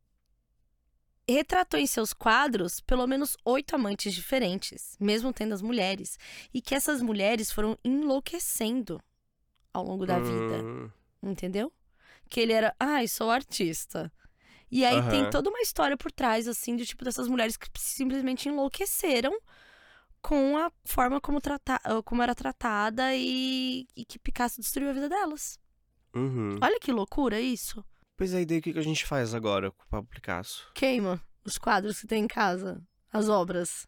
retratou em seus quadros pelo menos oito amantes diferentes, mesmo tendo as mulheres, e que essas mulheres foram enlouquecendo ao longo da vida, Hum, entendeu? Que ele era, ai, sou artista. E aí tem Aham. toda uma história por trás, assim, de tipo dessas mulheres que simplesmente enlouqueceram com a forma como, trata... como era tratada e... e que Picasso destruiu a vida delas. uhum. Olha que loucura isso. Pois aí, daí o que a gente faz agora com o Pablo Picasso? Queima os quadros que tem em casa, as obras.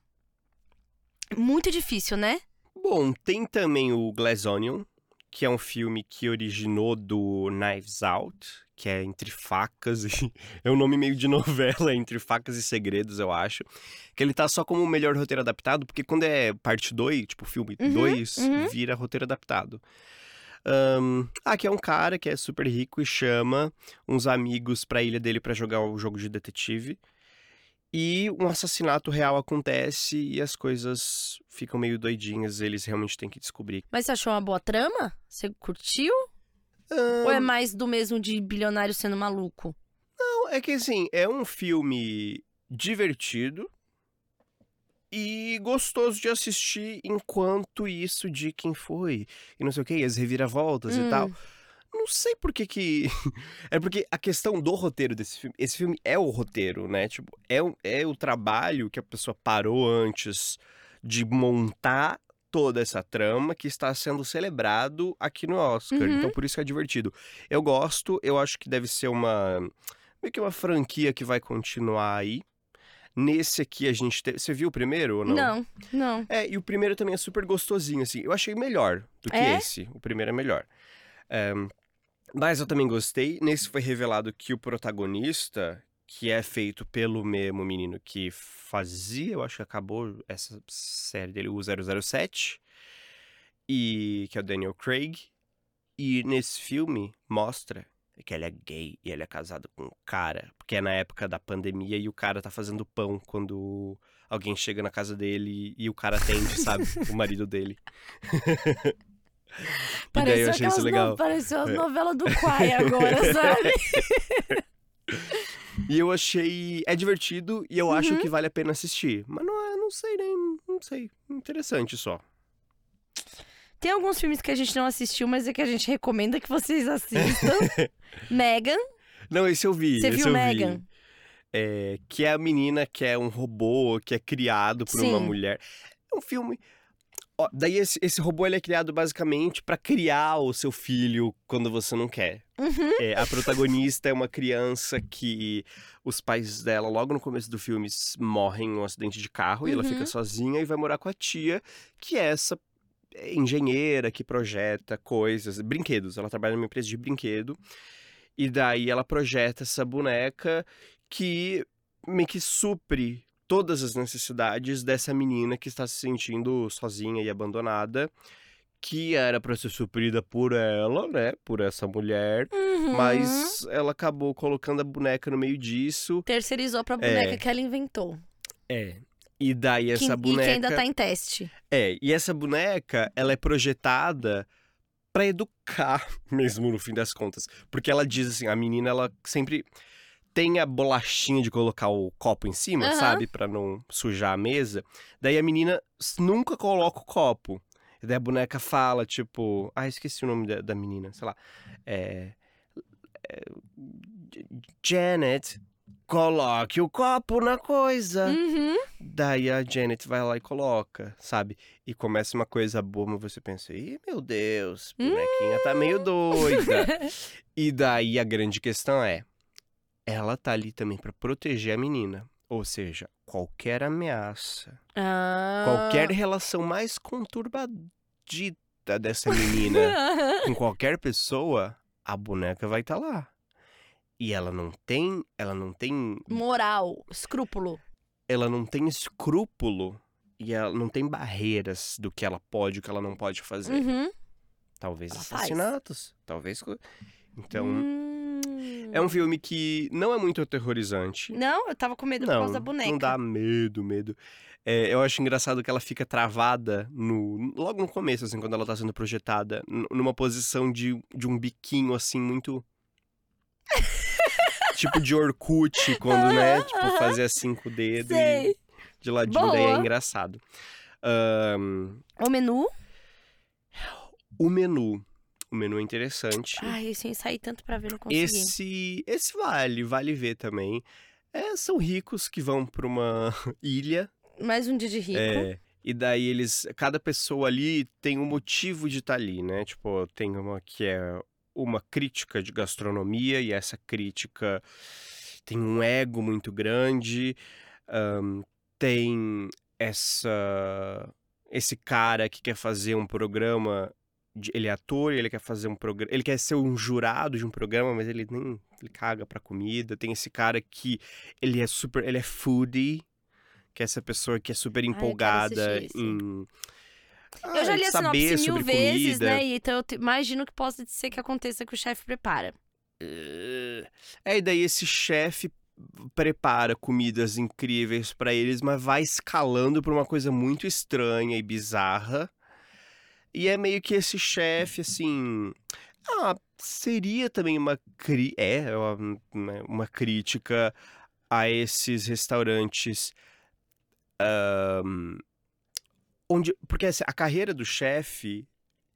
Muito difícil, né? Bom, tem também o Glass Onion, que é um filme que originou do Knives Out, que é Entre Facas e... <laughs> É um nome meio de novela, <laughs> Entre Facas e Segredos, eu acho. Que ele tá só como o melhor roteiro adaptado, porque quando é parte 2, tipo filme Uhum, 2, uhum. vira roteiro adaptado. Ah, que é um cara que é super rico e chama uns amigos pra ilha dele pra jogar o jogo de detetive. E um assassinato real acontece e as coisas ficam meio doidinhas, eles realmente têm que descobrir. Mas você achou uma boa trama? Você curtiu? Ahn, Ou é mais do mesmo de bilionário sendo maluco? Não, é que assim, é um filme divertido e gostoso de assistir enquanto isso de quem foi e não sei o que, as reviravoltas e Hum. tal. Não sei por que que... <laughs> É porque a questão do roteiro desse filme... Esse filme é o roteiro, né? Tipo, é, o- é o trabalho que a pessoa parou antes de montar toda essa trama que está sendo celebrado aqui no Oscar. Uhum. Então, por isso que é divertido. Eu gosto, eu acho que deve ser uma... Meio que uma franquia que vai continuar aí. Nesse aqui a gente teve... Você viu o primeiro ou não? Não, não. É, e o primeiro também é super gostosinho, assim. Eu achei melhor do que É? esse. O primeiro é melhor. É, mas eu também gostei. Nesse foi revelado que o protagonista, que é feito pelo mesmo menino que fazia, eu acho que acabou essa série dele, o 007, e que é o Daniel Craig. E nesse filme mostra que ele é gay e ele é casado com um cara, porque é na época da pandemia e o cara tá fazendo pão quando alguém chega na casa dele e o cara atende, sabe? o marido dele. <laughs> e daí eu achei isso legal. no- pareceu as É. novelas do Quai agora, <laughs> sabe? E eu achei. É divertido e eu acho Uhum. que vale a pena assistir. Mas não é, não sei nem. Não sei. Interessante só. Tem alguns filmes que a gente não assistiu, mas é que a gente recomenda que vocês assistam. <laughs> Megan. Não, esse eu vi. Você esse viu eu Megan? Vi. É, que é a menina que é um robô, que é criado por uma Sim. mulher. É um filme. Ó, daí esse, esse robô ele é criado basicamente pra criar o seu filho quando você não quer. Uhum. É, a protagonista é uma criança que os pais dela, logo no começo do filme, morrem em um acidente de carro e ela Uhum. fica sozinha e vai morar com a tia, que é essa engenheira que projeta coisas, brinquedos. Ela trabalha numa empresa de brinquedo. E daí ela projeta essa boneca que meio que supre todas as necessidades dessa menina que está se sentindo sozinha e abandonada, que era para ser suprida por ela, né, por essa mulher, Uhum. mas ela acabou colocando a boneca no meio disso. Terceirizou pra boneca É. que ela inventou. É. E daí Que- essa E boneca que ainda tá em teste. É, e essa boneca, ela é projetada pra educar <laughs> mesmo no fim das contas, porque ela diz assim, a menina ela sempre tem a bolachinha de colocar o copo em cima, Aham. sabe, Pra não sujar a mesa. Daí a menina nunca coloca o copo. E daí a boneca fala, tipo, ah, esqueci o nome da, da menina, sei lá. É, é, Janet, coloque o copo na coisa. Uhum. Daí a Janet vai lá e coloca, sabe? E começa uma coisa boa, mas você pensa, ih, meu Deus, bonequinha tá meio doida. <laughs> e daí a grande questão é, ela tá ali também pra proteger a menina. Ou seja, qualquer ameaça, Ah. qualquer relação mais conturbadita dessa menina <laughs> com qualquer pessoa, a boneca vai estar lá. E ela não tem, ela não tem Moral, escrúpulo. ela não tem escrúpulo e ela não tem barreiras do que ela pode e o que ela não pode fazer. Uhum. Talvez Ela faz. assassinatos, talvez. co- Então, Hum. é um filme que não é muito aterrorizante. Não, eu tava com medo por Não, causa da boneca. não dá medo, medo. É, eu acho engraçado que ela fica travada no, logo no começo, assim, quando ela tá sendo projetada, numa posição de, de um biquinho, assim, muito. <laughs> tipo de Orkut, <laughs> quando, né? Tipo, fazia assim com o dedo e Sei. de ladinho, daí é Boa. engraçado. Ahn, O menu? o menu. O menu é interessante. Ai, esse eu saí tanto pra ver, não consegui. Esse, esse vale, vale ver também. É, são ricos que vão pra uma <laughs> ilha. Mais um dia de rico. É, e daí eles. Cada pessoa ali tem um motivo de estar ali, né? Tipo, tem uma que é uma crítica de gastronomia, e essa crítica tem um ego muito grande. ahn, tem essa. Esse cara que quer fazer um programa. de- ele é ator, ele quer fazer um programa. Ele quer ser um jurado de um programa, mas ele nem. Ele caga pra comida. Tem esse cara que ele é super. Ele é foodie que é essa pessoa que é super quero empolgada esse. Em. Eu já ah, li a sinopse mil vezes, comida. né? Então eu te- imagino que possa ser que aconteça que o chefe prepara. É, e daí esse chefe prepara comidas incríveis pra eles, mas vai escalando pra uma coisa muito estranha e bizarra. E é meio que esse chefe, assim. Ah, seria também uma. Cri... É, uma, né, uma crítica a esses restaurantes. ahn, onde. Porque assim, a carreira do chefe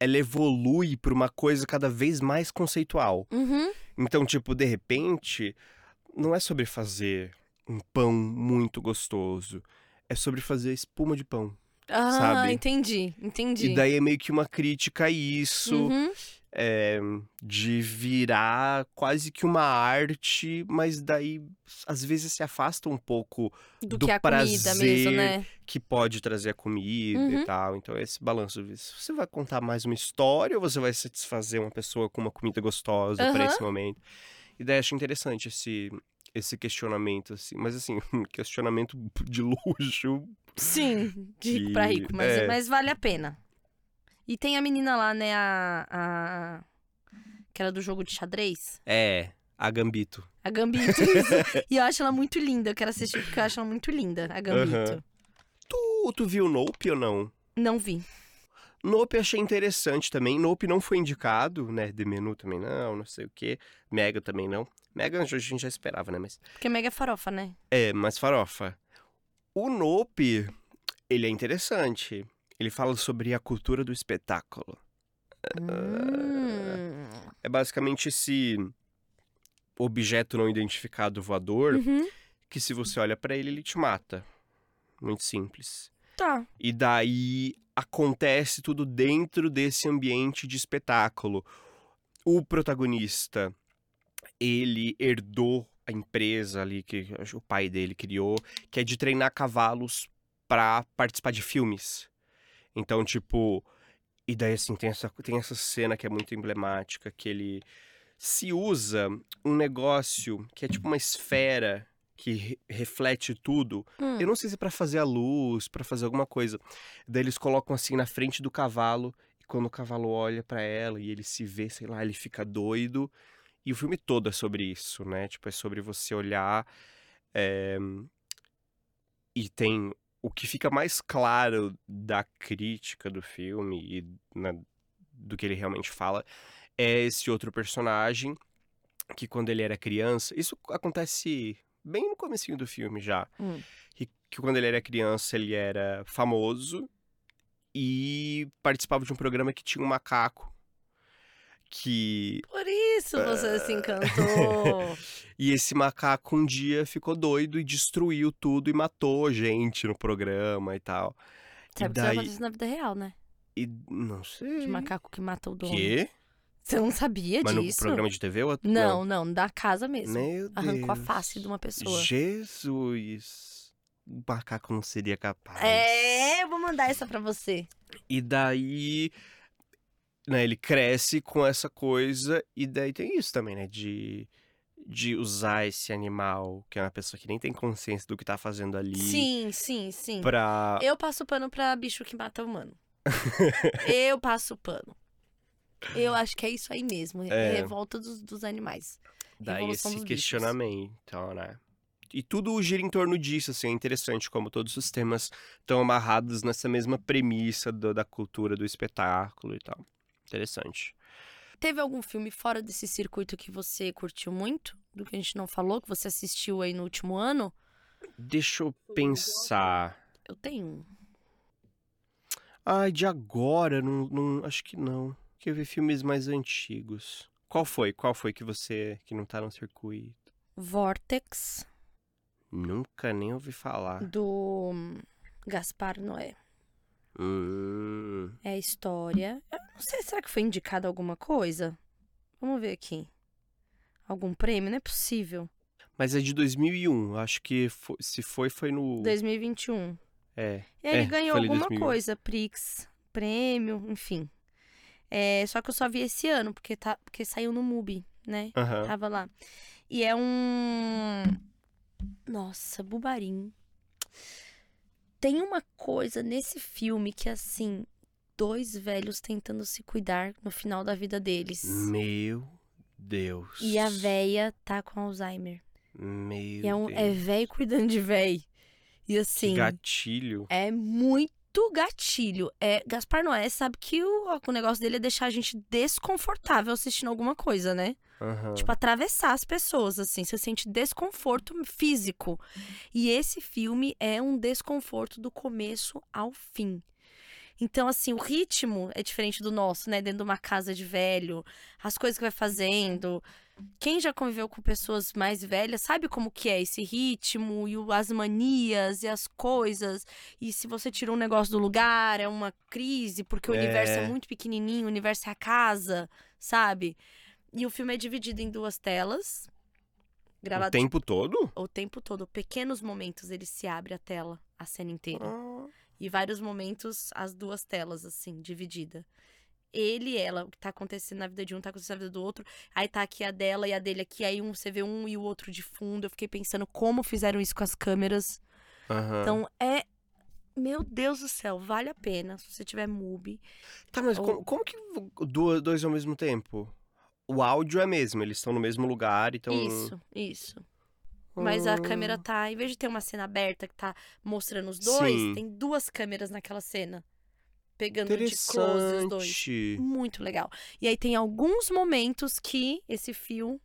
ela evolui pra uma coisa cada vez mais conceitual. Uhum. Então, tipo, de repente, não é sobre fazer um pão muito gostoso. É sobre fazer espuma de pão. Ah, Sabe? entendi, entendi. E daí é meio que uma crítica a isso. Uhum. É, de virar quase que uma arte, mas daí às vezes se afasta um pouco Do, do que é a comida prazer mesmo, né? que pode trazer a comida Uhum. e tal. Então, esse balanço. Você vai contar mais uma história ou você vai satisfazer uma pessoa com uma comida gostosa para Aham. esse momento? E daí acho interessante esse, esse questionamento, assim. Mas, assim, um <laughs> questionamento de luxo. Sim, de rico pra Que- rico, mas, é. mas vale a pena. E tem a menina lá, né, a, a... Aquela do jogo de xadrez. É, a Gambito. A Gambito. <laughs> isso. e eu acho ela muito linda. Eu quero assistir porque eu acho ela muito linda, a Gambito. Aham. Tu, tu viu Nope ou não? Não vi. Nope achei interessante também. Nope não foi indicado, né? The Menu também não, não sei o quê. Mega também não. Mega a gente já esperava, né? Mas Porque Mega é farofa, né? É, mas farofa. O Nope, ele é interessante. Ele fala sobre a cultura do espetáculo. Hum. É basicamente esse objeto não identificado voador Uhum. que se você olha pra ele, ele te mata. Muito simples. Tá. E daí acontece tudo dentro desse ambiente de espetáculo. O protagonista, ele herdou a empresa ali que o pai dele criou, que é de treinar cavalos pra participar de filmes. Então, tipo, e daí assim, tem essa, tem essa cena que é muito emblemática, que ele se usa um negócio que é tipo uma esfera que re- reflete tudo Hum. eu não sei se é pra fazer a luz, pra fazer alguma coisa. Daí eles colocam assim na frente do cavalo, e quando o cavalo olha pra ela e ele se vê, sei lá, ele fica doido. E o filme todo é sobre isso, né? Tipo, é sobre você olhar. é, E tem o que fica mais claro da crítica do filme e na- do que ele realmente fala é esse outro personagem que quando ele era criança, isso acontece bem no comecinho do filme já Hum. que, que quando ele era criança ele era famoso e participava de um programa que tinha um macaco que Por isso você se encantou. <laughs> e esse macaco um dia ficou doido e destruiu tudo e matou gente no programa e tal. Sabe e que isso vai daí acontecer na vida real, né? e não sei. De macaco que mata o dono. Quê? Você não sabia Mas no disso? programa de TV ou Não, não, da casa mesmo. Meu Deus. Arrancou a face de uma pessoa. Jesus. O macaco não seria capaz. É, eu vou mandar essa pra você. E daí, né, ele cresce com essa coisa, e daí tem isso também, né, de, de usar esse animal, que é uma pessoa que nem tem consciência do que tá fazendo ali, Sim, sim, sim. pra... Eu passo pano pra bicho que mata humano. eu passo pano. Eu <laughs> acho que é isso aí mesmo. É. Revolta dos, dos animais. Daí esse questionamento, né. E tudo gira em torno disso, assim, é interessante como todos os temas estão amarrados nessa mesma premissa do- da cultura do espetáculo e tal. Interessante. Teve algum filme fora desse circuito que você curtiu muito? Do que a gente não falou, que você assistiu aí no último ano? Deixa eu pensar. Eu tenho um. Ai, de agora, não, não, acho que não. Que eu vi filmes mais antigos. Qual foi? Qual foi que você que não tá no circuito? Vortex, Nunca nem ouvi falar. do hum, Gaspar Noé. Hum, É a história. Eu não sei, será que foi indicado alguma coisa? Vamos ver aqui. Algum prêmio? Não é possível. mas é de 2001. Acho que fo- se foi, foi no. 2021. É. E aí ele É, ganhou alguma 2001. coisa, Prix, prêmio, enfim. É, só que eu só vi esse ano, porque, tá, porque saiu no MUBI, né? Aham. Tava lá. E é um. Nossa, Bubarim. Tem uma coisa nesse filme que, assim, dois velhos tentando se cuidar no final da vida deles. Meu Deus. E a véia tá com Alzheimer. Meu E é, um, Deus. é véio cuidando de véio. E Que assim. gatilho. É muito gatilho. É, Gaspar Noé sabe que o, o negócio dele é deixar a gente desconfortável assistindo alguma coisa, né? Aham. Tipo, atravessar as pessoas, assim. Você sente desconforto físico. E esse filme é um desconforto do começo ao fim. Então, assim, o ritmo é diferente do nosso, né? Dentro de uma casa de velho, as coisas que vai fazendo. Quem já conviveu com pessoas mais velhas sabe como que é esse ritmo e o- as manias e as coisas. E se você tira um negócio do lugar, é uma crise, porque o universo é É. muito pequenininho, o universo é a casa, sabe? E o filme é dividido em duas telas. O Gravado tempo todo? o tempo todo, pequenos momentos ele se abre a tela, a cena inteira. Ah, E vários momentos, as duas telas, assim, dividida. Ele e ela, o que tá acontecendo na vida de um, tá acontecendo na vida do outro. Aí tá aqui a dela e a dele aqui. Aí um, você vê um e o outro de fundo. Eu fiquei pensando como fizeram isso com as câmeras. aham. Então é. Meu Deus do céu, vale a pena. Se você tiver MUBI. Tá, mas ou- como, como que duas, dois ao mesmo tempo? O áudio é mesmo, eles estão no mesmo lugar, então. Isso, isso. Mas a Ah, câmera tá, em vez de ter uma cena aberta que tá mostrando os dois, Sim. tem duas câmeras naquela cena. Pegando de close os dois. Muito legal. E aí tem alguns momentos que esse fio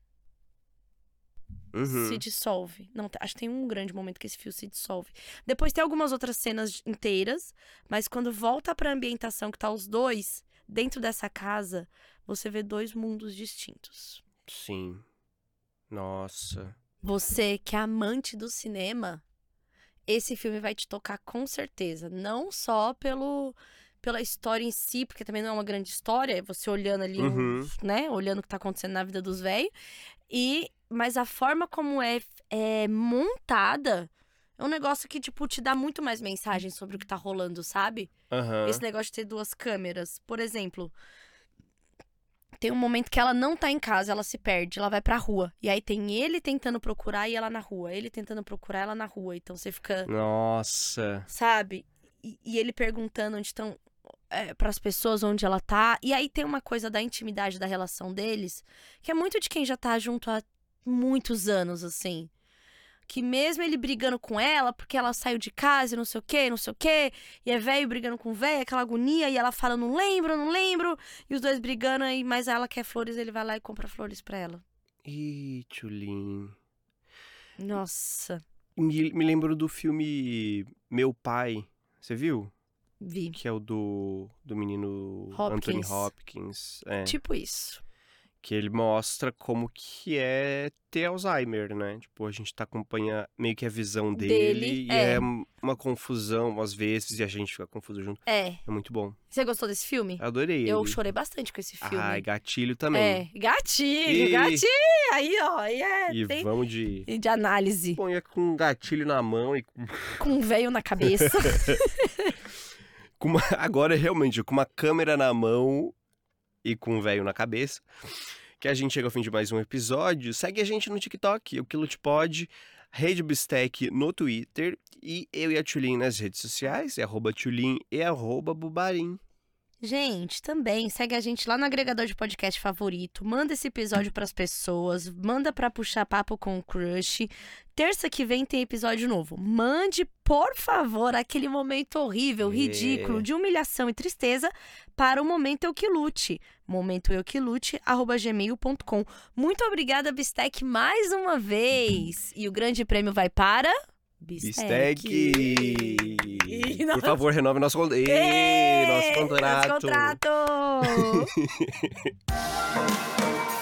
Uhum. se dissolve. Não, acho que tem um grande momento que esse fio se dissolve. Depois tem algumas outras cenas inteiras, mas quando volta pra ambientação que tá os dois dentro dessa casa, você vê dois mundos distintos. Sim. Nossa. Você que é amante do cinema, esse filme vai te tocar com certeza. Não só pelo, pela história em si, porque também não é uma grande história, é você olhando ali, Uhum. né? Olhando o que tá acontecendo na vida dos velhos. E, mas a forma como é, é montada é um negócio que, tipo, te dá muito mais mensagem sobre o que tá rolando, sabe? Aham. Esse negócio de ter duas câmeras. Por exemplo, tem um momento que ela não tá em casa, ela se perde, ela vai pra rua. E aí tem ele tentando procurar e ela na rua. Ele tentando procurar ela na rua. Então você fica, Nossa. sabe? E, e ele perguntando onde estão. É, para as pessoas onde ela tá. E aí tem uma coisa da intimidade da relação deles, que é muito de quem já tá junto há muitos anos, assim. Que mesmo ele brigando com ela, porque ela saiu de casa e não sei o quê, não sei o quê, e é velho brigando com velho, aquela agonia, e ela fala, não lembro, não lembro, e os dois brigando, aí, mas ela quer flores, ele vai lá e compra flores pra ela. Ih, Tchulin. Nossa, Me, me lembro do filme Meu Pai. Você viu? Vi. Que é o do, do menino Anthony Hopkins. Hopkins. É. Tipo isso. Que ele mostra como que é ter Alzheimer, né? Tipo, a gente tá acompanha meio que a visão dele, Dele, e é. é uma confusão às vezes e a gente fica confuso junto. É. É muito bom. Você gostou desse filme? Adorei Eu ele. chorei bastante com esse filme. Ai, gatilho também. É, gatilho, E- gatilho. Aí, ó, aí é. E tem- vamos de. de análise. Põe com um gatilho na mão e com Com um veio na cabeça. <laughs> uma- <laughs> agora realmente com uma câmera na mão e com um velho na cabeça. Que a gente chega ao fim de mais um episódio. Segue a gente no TikTok, o Quilo Te Pode, Rede Bistec no Twitter e eu e a Tulin nas redes sociais, é arroba Tulin e arroba Bubarim. Gente, também segue a gente lá no agregador de podcast favorito. Manda esse episódio pras pessoas. Manda pra puxar papo com o crush. Terça que vem tem episódio novo. Mande, por favor, aquele momento horrível, ridículo, de humilhação e tristeza para o Momento Eu Que Lute. Momento Eu Que Lute, arroba gmail.com. Muito obrigada, Bistec, mais uma vez. E o grande prêmio vai para... Bistec! E Por favor, renove nosso, con- nosso contrato. Nosso contrato! <laughs>